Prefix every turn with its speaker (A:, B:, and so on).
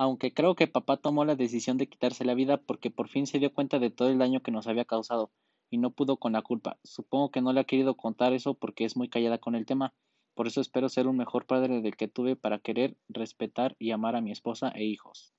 A: aunque creo que papá tomó la decisión de quitarse la vida porque por fin se dio cuenta de todo el daño que nos había causado y no pudo con la culpa. Supongo que no le ha querido contar eso porque es muy callada con el tema. Por eso espero ser un mejor padre del que tuve para querer, respetar y amar a mi esposa e hijos.